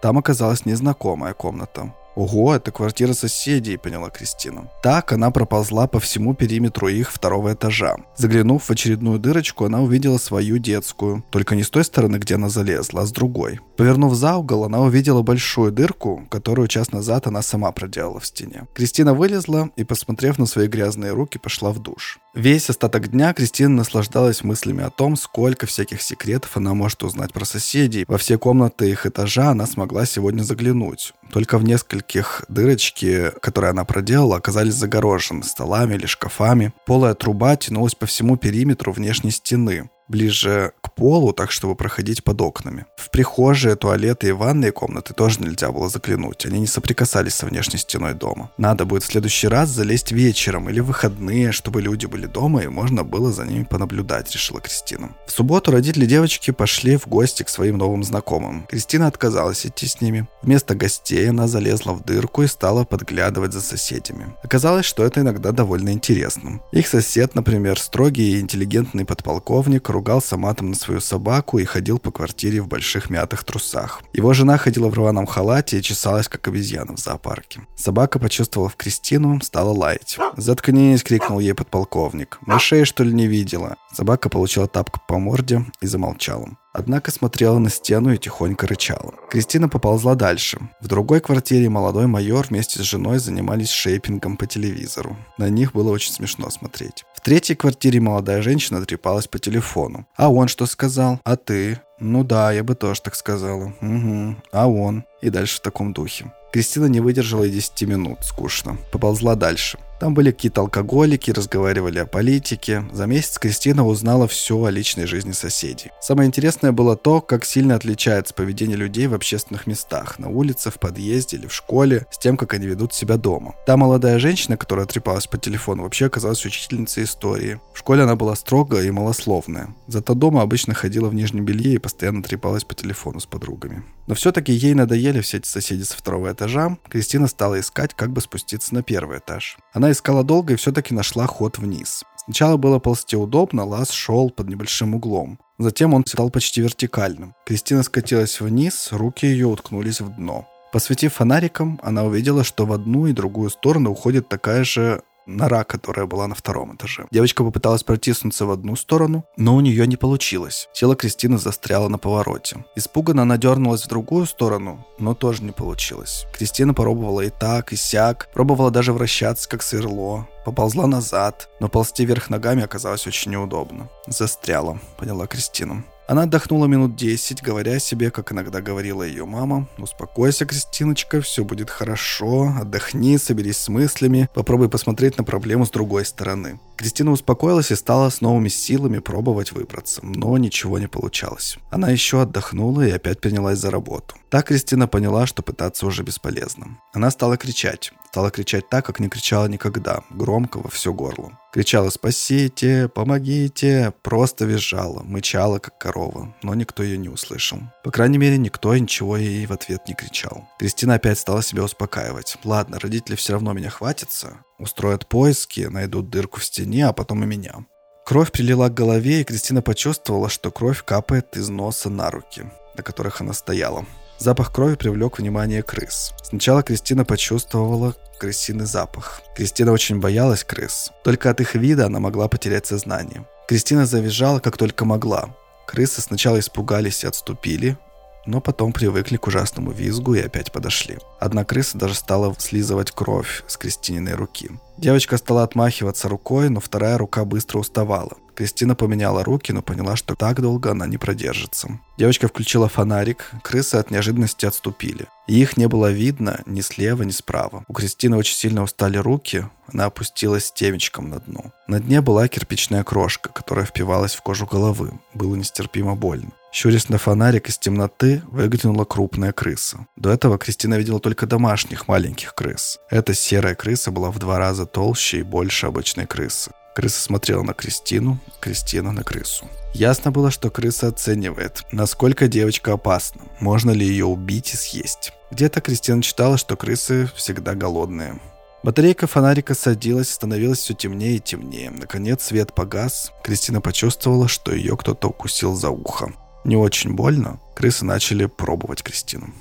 Там оказалась незнакомая комната. Ого, это квартира соседей, поняла Кристина. Так она проползла по всему периметру их второго этажа. Заглянув в очередную дырочку, она увидела свою детскую. Только не с той стороны, где она залезла, а с другой. Повернув за угол, она увидела большую дырку, которую час назад она сама проделала в стене. Кристина вылезла и, посмотрев на свои грязные руки, пошла в душ. Весь остаток дня Кристина наслаждалась мыслями о том, сколько всяких секретов она может узнать про соседей. Во все комнаты их этажа она смогла сегодня заглянуть. Только в нескольких дырочки, которые она проделала, оказались загорожены столами или шкафами. Полая труба тянулась по всему периметру внешней стены ближе к полу, так чтобы проходить под окнами. В прихожие, туалеты и ванные комнаты тоже нельзя было заглянуть. Они не соприкасались со внешней стеной дома. Надо будет в следующий раз залезть вечером или в выходные, чтобы люди были дома и можно было за ними понаблюдать, решила Кристина. В субботу родители девочки пошли в гости к своим новым знакомым. Кристина отказалась идти с ними. Вместо гостей она залезла в дырку и стала подглядывать за соседями. Оказалось, что это иногда довольно интересно. Их сосед, например, строгий и интеллигентный подполковник, ругался матом на свою собаку и ходил по квартире в больших мятых трусах. Его жена ходила в рваном халате и чесалась, как обезьяна в зоопарке. Собака почувствовала в Кристину, стала лаять. «Заткнись!» — крикнул ей подполковник. «Мышей, что ли, не видела?» Собака получила тапку по морде и замолчала. Однако смотрела на стену и тихонько рычала. Кристина поползла дальше. В другой квартире молодой майор вместе с женой занимались шейпингом по телевизору. На них было очень смешно смотреть. В третьей квартире молодая женщина трепалась по телефону. А он что сказал? А ты? Ну да, я бы тоже так сказала. Угу. А он? И дальше в таком духе. Кристина не выдержала и 10 минут, скучно. Поползла дальше. Там были какие-то алкоголики, разговаривали о политике. За месяц Кристина узнала все о личной жизни соседей. Самое интересное было то, как сильно отличается поведение людей в общественных местах, на улице, в подъезде или в школе, с тем, как они ведут себя дома. Та молодая женщина, которая трепалась по телефону, вообще оказалась учительницей истории. В школе она была строгая и малословная. Зато дома обычно ходила в нижнем белье и постоянно трепалась по телефону с подругами. Но все-таки ей надоели все эти соседи со второго этажа. Кристина стала искать, как бы спуститься на первый этаж. Она искала долго и все-таки нашла ход вниз. Сначала было ползти удобно, лаз шел под небольшим углом. Затем он стал почти вертикальным. Кристина скатилась вниз, руки ее уткнулись в дно. Посветив фонариком, она увидела, что в одну и другую сторону уходит такая же нора, которая была на втором этаже. Девочка попыталась протиснуться в одну сторону, но у нее не получилось. Тело Кристины застряло на повороте. Испуганно она дернулась в другую сторону, но тоже не получилось. Кристина попробовала и так, и сяк, пробовала даже вращаться, как сверло, поползла назад, но ползти вверх ногами оказалось очень неудобно. Застряла, поняла Кристина. Она отдохнула минут 10, говоря себе, как иногда говорила ее мама, «Успокойся, Кристиночка, все будет хорошо, отдохни, соберись с мыслями, попробуй посмотреть на проблему с другой стороны». Кристина успокоилась и стала с новыми силами пробовать выбраться, но ничего не получалось. Она еще отдохнула и опять принялась за работу. Так Кристина поняла, что пытаться уже бесполезно. Она стала кричать. Стала кричать так, как не кричала никогда, громко во все горло. Кричала «Спасите! Помогите!» Просто визжала, мычала, как корова, но никто ее не услышал. По крайней мере, никто ничего ей в ответ не кричал. Кристина опять стала себя успокаивать. «Ладно, родители все равно меня хватятся, устроят поиски, найдут дырку в стене, а потом и меня». Кровь прилила к голове, и Кристина почувствовала, что кровь капает из носа на руки, на которых она стояла. Запах крови привлек внимание крыс. Сначала Кристина почувствовала крысиный запах. Кристина очень боялась крыс. Только от их вида она могла потерять сознание. Кристина завизжала, как только могла. Крысы сначала испугались и отступили, но потом привыкли к ужасному визгу и опять подошли. Одна крыса даже стала слизывать кровь с Кристининой руки. Девочка стала отмахиваться рукой, но вторая рука быстро уставала. Кристина поменяла руки, но поняла, что так долго она не продержится. Девочка включила фонарик, крысы от неожиданности отступили. И их не было видно ни слева, ни справа. У Кристины очень сильно устали руки, она опустилась темечком на дно. На дне была кирпичная крошка, которая впивалась в кожу головы. Было нестерпимо больно. Щурясь на фонарик из темноты, выглянула крупная крыса. До этого Кристина видела только домашних маленьких крыс. Эта серая крыса была в два раза толще и больше обычной крысы. Крыса смотрела на Кристину, Кристина на крысу. Ясно было, что крыса оценивает, насколько девочка опасна, можно ли ее убить и съесть. Где-то Кристина читала, что крысы всегда голодные. Батарейка фонарика садилась, становилось все темнее и темнее. Наконец свет погас. Кристина почувствовала, что ее кто-то укусил за ухо не очень больно, крысы начали пробовать Кристину.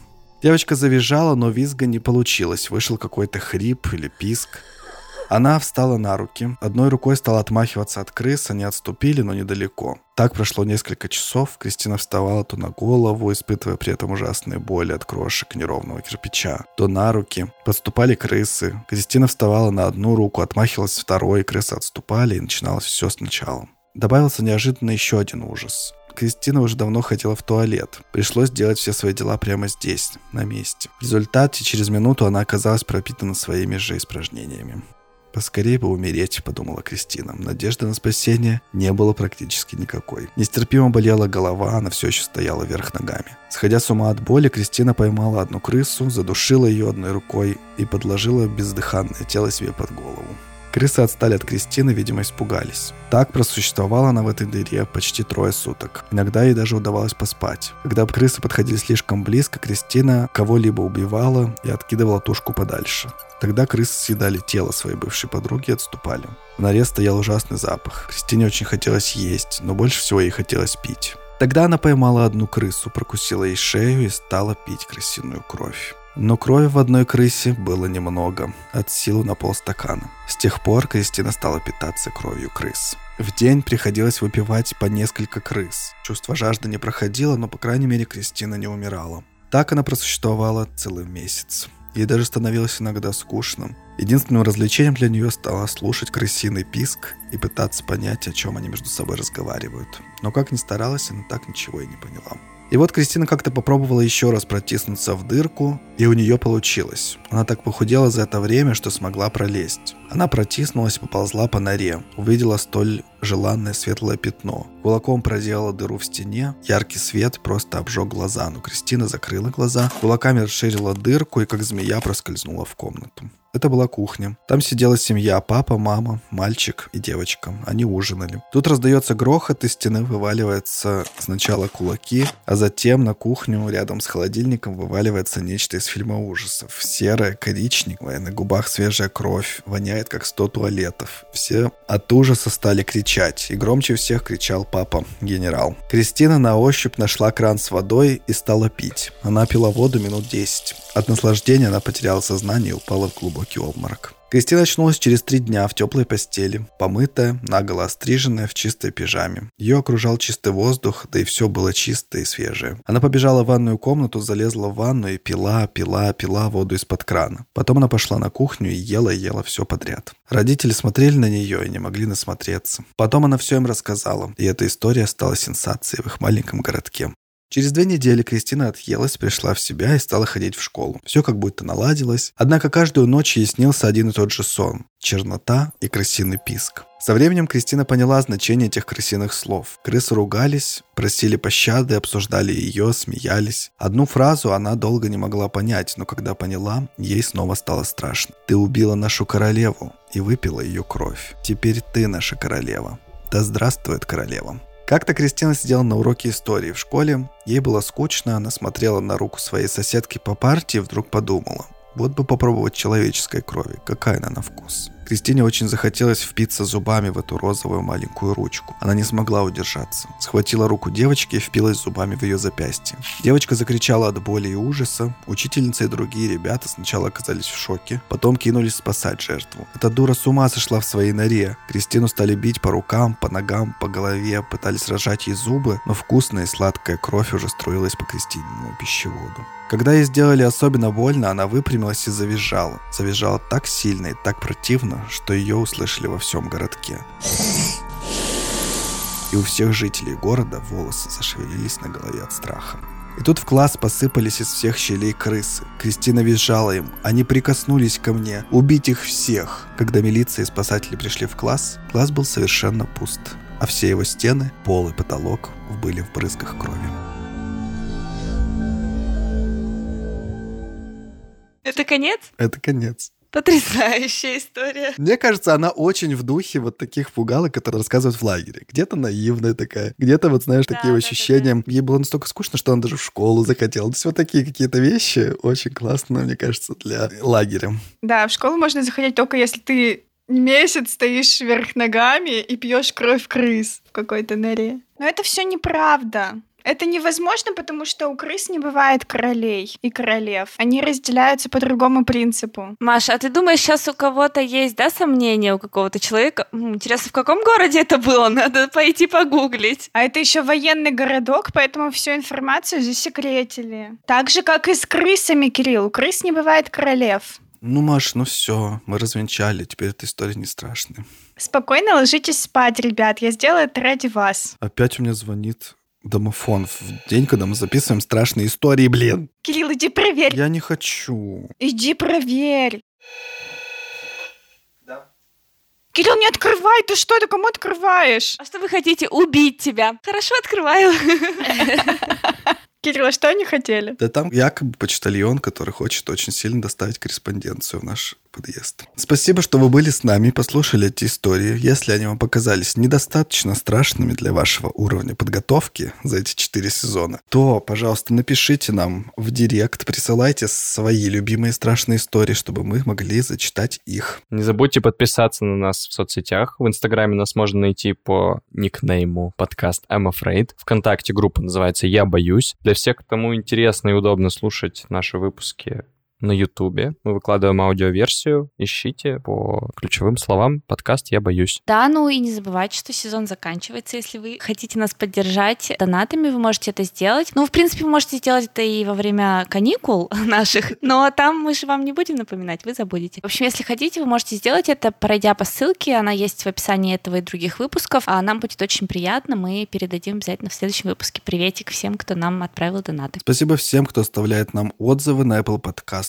Девочка завизжала, но визга не получилось. Вышел какой-то хрип или писк. Она встала на руки, одной рукой стала отмахиваться от крыс, они отступили, но недалеко. Так прошло несколько часов, Кристина вставала то на голову, испытывая при этом ужасные боли от крошек неровного кирпича, то на руки. Подступали крысы. Кристина вставала на одну руку, отмахивалась второй, крысы отступали, и начиналось все сначала. Добавился неожиданно еще один ужас. Кристина уже давно хотела в туалет. Пришлось делать все свои дела прямо здесь, на месте. В результате через минуту она оказалась пропитана своими же испражнениями. «Поскорее бы умереть», — подумала Кристина. Надежды на спасение не было практически никакой. Нестерпимо болела голова, она все еще стояла вверх ногами. Сходя с ума от боли, Кристина поймала одну крысу, задушила ее одной рукой и подложила бездыханное тело себе под голову. Крысы отстали от Кристины, видимо, испугались. Так просуществовала она в этой дыре почти трое суток. Иногда ей даже удавалось поспать. Когда крысы подходили слишком близко, Кристина кого-либо убивала и откидывала тушку подальше. Тогда крысы съедали тело своей бывшей подруги и отступали. В норе стоял ужасный запах. Кристине очень хотелось есть, но больше всего ей хотелось пить. Тогда она поймала одну крысу, прокусила ей шею и стала пить крысиную кровь. Но крови в одной крысе было немного, от силы на полстакана. С тех пор Кристина стала питаться кровью крыс. В день приходилось выпивать по несколько крыс. Чувство жажды не проходило, но, по крайней мере, Кристина не умирала. Так она просуществовала целый месяц. Ей даже становилось иногда скучно. Единственным развлечением для нее стало слушать крысиный писк и пытаться понять, о чем они между собой разговаривают. Но как ни старалась, она так ничего и не поняла. И вот Кристина как-то попробовала еще раз протиснуться в дырку, и у нее получилось. Она так похудела за это время, что смогла пролезть. Она протиснулась и поползла по норе. Увидела столь желанное светлое пятно. Кулаком проделала дыру в стене. Яркий свет просто обжег глаза, но Кристина закрыла глаза, кулаками расширила дырку и как змея проскользнула в комнату. Это была кухня. Там сидела семья, папа, мама, мальчик и девочка. Они ужинали. Тут раздается грохот, из стены вываливаются сначала кулаки, а затем на кухню рядом с холодильником вываливается нечто из фильма ужасов. Серое, коричневое, на губах свежая кровь, воняет как сто туалетов. Все от ужаса стали кричать, и громче всех кричал папа, генерал. Кристина на ощупь нашла кран с водой и стала пить. Она пила воду минут 10. От наслаждения она потеряла сознание и упала в глубокий обморок. Кристина очнулась через три дня в теплой постели, помытая, наголо остриженная в чистой пижаме. Ее окружал чистый воздух, да и все было чистое и свежее. Она побежала в ванную комнату, залезла в ванну и пила, пила, пила воду из-под крана. Потом она пошла на кухню и ела, ела все подряд. Родители смотрели на нее и не могли насмотреться. Потом она все им рассказала, и эта история стала сенсацией в их маленьком городке. Через две недели Кристина отъелась, пришла в себя и стала ходить в школу. Все как будто наладилось. Однако каждую ночь ей снился один и тот же сон. Чернота и крысиный писк. Со временем Кристина поняла значение этих крысиных слов. Крысы ругались, просили пощады, обсуждали ее, смеялись. Одну фразу она долго не могла понять, но когда поняла, ей снова стало страшно. «Ты убила нашу королеву и выпила ее кровь. Теперь ты наша королева. Да здравствует королева!» Как-то Кристина сидела на уроке истории в школе. Ей было скучно, она смотрела на руку своей соседки по партии и вдруг подумала. Вот бы попробовать человеческой крови, какая она на вкус. Кристине очень захотелось впиться зубами в эту розовую маленькую ручку. Она не смогла удержаться. Схватила руку девочки и впилась зубами в ее запястье. Девочка закричала от боли и ужаса. Учительница и другие ребята сначала оказались в шоке, потом кинулись спасать жертву. Эта дура с ума сошла в своей норе. Кристину стали бить по рукам, по ногам, по голове, пытались рожать ей зубы, но вкусная и сладкая кровь уже струилась по Кристининому пищеводу. Когда ей сделали особенно больно, она выпрямилась и завизжала. Завизжала так сильно и так противно, что ее услышали во всем городке. И у всех жителей города волосы зашевелились на голове от страха. И тут в класс посыпались из всех щелей крысы. Кристина визжала им. Они прикоснулись ко мне. Убить их всех. Когда милиция и спасатели пришли в класс, класс был совершенно пуст. А все его стены, пол и потолок были в брызгах крови.
Это конец?
Это конец.
Потрясающая история.
Мне кажется, она очень в духе вот таких пугалок, которые рассказывают в лагере. Где-то наивная такая, где-то вот, знаешь,
Да,
такие
да,
ощущения. Ей было настолько скучно, что она даже в школу захотела. То есть вот такие какие-то вещи очень классно, мне кажется, для лагеря.
Да, в школу можно заходить только если ты месяц стоишь вверх ногами и пьешь кровь крыс в какой-то норе. Но это все неправда. Это невозможно, потому что у крыс не бывает королей и королев. Они разделяются по другому принципу.
Маша, а ты думаешь, сейчас у кого-то есть, да, сомнения у какого-то человека? Интересно, в каком городе это было? Надо пойти погуглить.
А это еще военный городок, поэтому всю информацию засекретили. Так же, как и с крысами, Кирилл. У крыс не бывает королев.
Ну, Маш, ну все, мы развенчали, теперь эта история не страшная.
Спокойно ложитесь спать, ребят. Я сделаю это ради вас.
Опять у меня звонит домофон в день, когда мы записываем страшные истории, блин.
Кирилл, иди проверь.
Я не хочу.
Иди проверь. Кирилл, не открывай, ты что, ты кому открываешь?
А что вы хотите? Убить тебя. Хорошо, открываю. *laughs*
Кирилл, а что они хотели?
Да там якобы почтальон, который хочет очень сильно доставить корреспонденцию в наш подъезд. Спасибо, что вы были с нами и послушали эти истории. Если они вам показались недостаточно страшными для вашего уровня подготовки за эти четыре сезона, то, пожалуйста, напишите нам в директ, присылайте свои любимые страшные истории, чтобы мы могли зачитать их.
Не забудьте подписаться на нас в соцсетях. В Инстаграме нас можно найти по никнейму подкаст I'm Afraid. Вконтакте группа называется «Я боюсь». Для всех, кому интересно и удобно слушать наши выпуски на Ютубе. Мы выкладываем аудиоверсию. Ищите по ключевым словам подкаст «Я боюсь».
Да, ну и не забывайте, что сезон заканчивается. Если вы хотите нас поддержать донатами, вы можете это сделать. Ну, в принципе, вы можете сделать это и во время каникул *laughs* наших, но там мы же вам не будем напоминать, вы забудете. В общем, если хотите, вы можете сделать это, пройдя по ссылке, она есть в описании этого и других выпусков, а нам будет очень приятно, мы передадим обязательно в следующем выпуске приветик всем, кто нам отправил донаты.
Спасибо всем, кто оставляет нам отзывы на Apple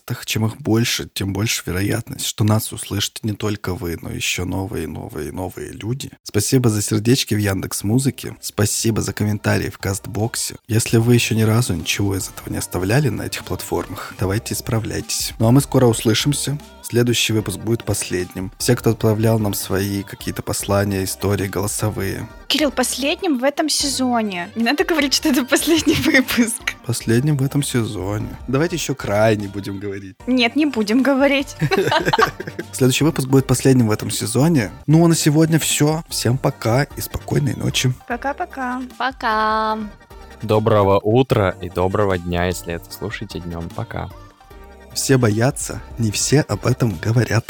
подкастах. Чем их больше, тем больше вероятность, что нас услышат не только вы, но еще новые, новые, новые люди. Спасибо за сердечки в Яндекс Музыке. Спасибо за комментарии в Кастбоксе. Если вы еще ни разу ничего из этого не оставляли на этих платформах, давайте исправляйтесь. Ну а мы скоро услышимся. Следующий выпуск будет последним. Все, кто отправлял нам свои какие-то послания, истории голосовые.
Кирилл, последним в этом сезоне. Не надо говорить, что это последний *laughs* выпуск.
Последним в этом сезоне. Давайте еще крайне будем говорить.
Нет, не будем говорить. *laughs*
Следующий выпуск будет последним в этом сезоне. Ну а на сегодня все. Всем пока и спокойной ночи.
Пока-пока.
Пока!
Доброго утра и доброго дня, если это слушаете днем. Пока.
Все боятся, не все об этом говорят.